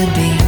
could be.